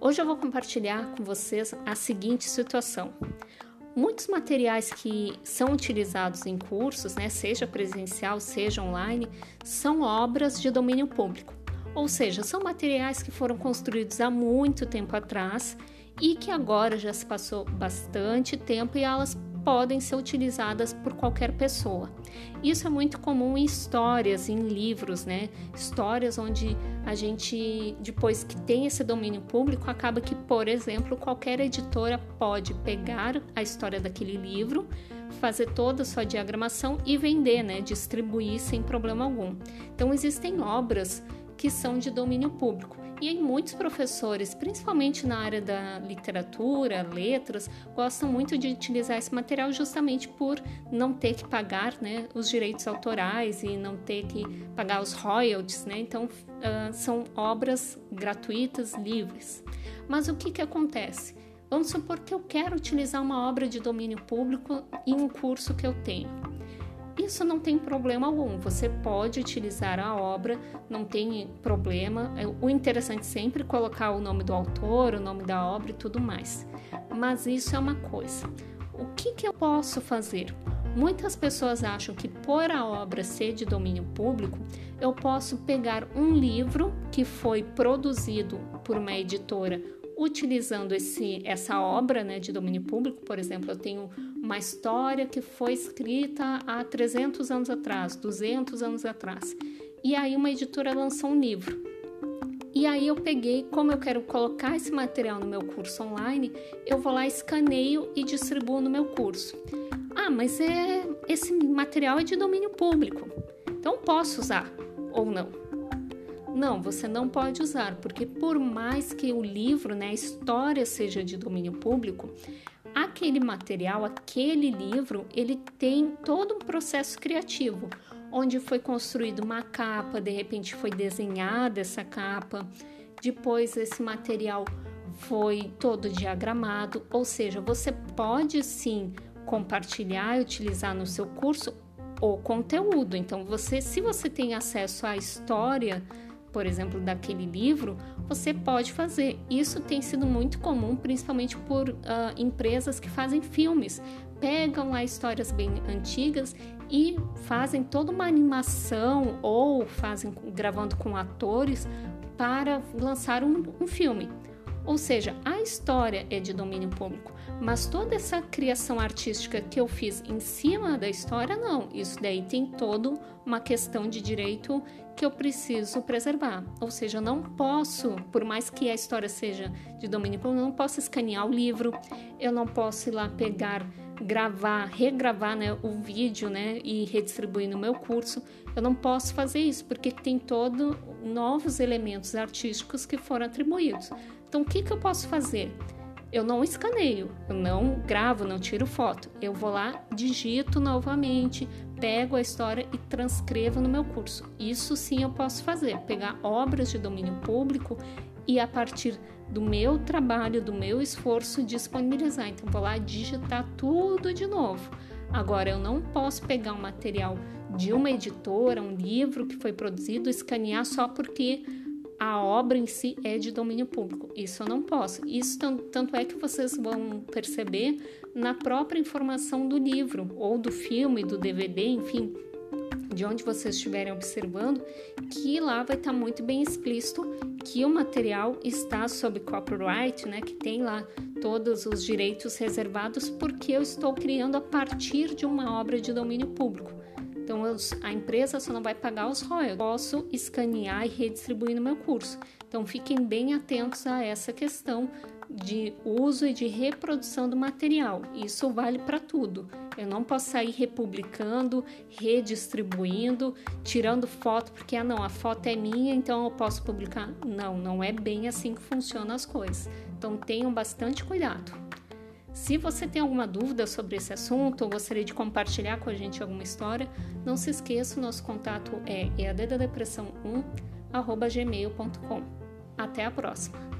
Hoje eu vou compartilhar com vocês a seguinte situação. Muitos materiais que são utilizados em cursos, né, seja presencial, seja online, são obras de domínio público. Ou seja, são materiais que foram construídos há muito tempo atrás e que agora já se passou bastante tempo e elas podem ser utilizadas por qualquer pessoa. Isso é muito comum em histórias, em livros, né? Histórias onde a gente, depois que tem esse domínio público, acaba que, por exemplo, qualquer editora pode pegar a história daquele livro, fazer toda a sua diagramação e vender, né? Distribuir sem problema algum. Então, existem obras que são de domínio público. E aí muitos professores, principalmente na área da literatura, letras, gostam muito de utilizar esse material justamente por não ter que pagar né, os direitos autorais e não ter que pagar os royalties, né? Então uh, são obras gratuitas, livres. Mas o que, que acontece? Vamos supor que eu quero utilizar uma obra de domínio público em um curso que eu tenho. Isso não tem problema algum, você pode utilizar a obra, não tem problema. É, o interessante é sempre colocar o nome do autor, o nome da obra e tudo mais. Mas isso é uma coisa. O que, que eu posso fazer? Muitas pessoas acham que por a obra ser de domínio público, eu posso pegar um livro que foi produzido por uma editora utilizando esse, essa obra né, de domínio público, por exemplo, eu tenho uma história que foi escrita há 300 anos atrás, 200 anos atrás, e aí uma editora lançou um livro. E aí eu peguei, como eu quero colocar esse material no meu curso online, eu vou lá, escaneio e distribuo no meu curso. Ah, mas é, esse material é de domínio público, então posso usar ou não? Não, você não pode usar, porque por mais que o livro, né, a história seja de domínio público, aquele material, aquele livro, ele tem todo um processo criativo, onde foi construída uma capa, de repente foi desenhada essa capa, depois esse material foi todo diagramado, ou seja, você pode sim compartilhar e utilizar no seu curso o conteúdo. Então, você, se você tem acesso à história por exemplo, daquele livro, você pode fazer. Isso tem sido muito comum, principalmente por uh, empresas que fazem filmes. Pegam lá histórias bem antigas e fazem toda uma animação ou fazem gravando com atores para lançar um, um filme. Ou seja, a história é de domínio público, mas toda essa criação artística que eu fiz em cima da história, não. Isso daí tem toda uma questão de direito que eu preciso preservar. Ou seja, eu não posso, por mais que a história seja de domínio público, eu não posso escanear o livro, eu não posso ir lá pegar, gravar, regravar né, o vídeo né, e redistribuir no meu curso. Eu não posso fazer isso porque tem todos novos elementos artísticos que foram atribuídos. Então, o que, que eu posso fazer? Eu não escaneio, eu não gravo, não tiro foto. Eu vou lá, digito novamente, pego a história e transcrevo no meu curso. Isso sim eu posso fazer, pegar obras de domínio público e a partir do meu trabalho, do meu esforço, disponibilizar. Então, vou lá digitar tudo de novo. Agora, eu não posso pegar um material de uma editora, um livro que foi produzido, escanear só porque a obra em si é de domínio público. Isso eu não posso. Isso tanto é que vocês vão perceber na própria informação do livro ou do filme, do DVD, enfim, de onde vocês estiverem observando, que lá vai estar muito bem explícito que o material está sob copyright, né, que tem lá todos os direitos reservados porque eu estou criando a partir de uma obra de domínio público. Então, a empresa só não vai pagar os royalties. Posso escanear e redistribuir no meu curso. Então, fiquem bem atentos a essa questão de uso e de reprodução do material. Isso vale para tudo. Eu não posso sair republicando, redistribuindo, tirando foto, porque ah, não, a foto é minha, então eu posso publicar. Não, não é bem assim que funcionam as coisas. Então tenham bastante cuidado. Se você tem alguma dúvida sobre esse assunto ou gostaria de compartilhar com a gente alguma história, não se esqueça, o nosso contato é eaddepressão1@gmail.com. Até a próxima.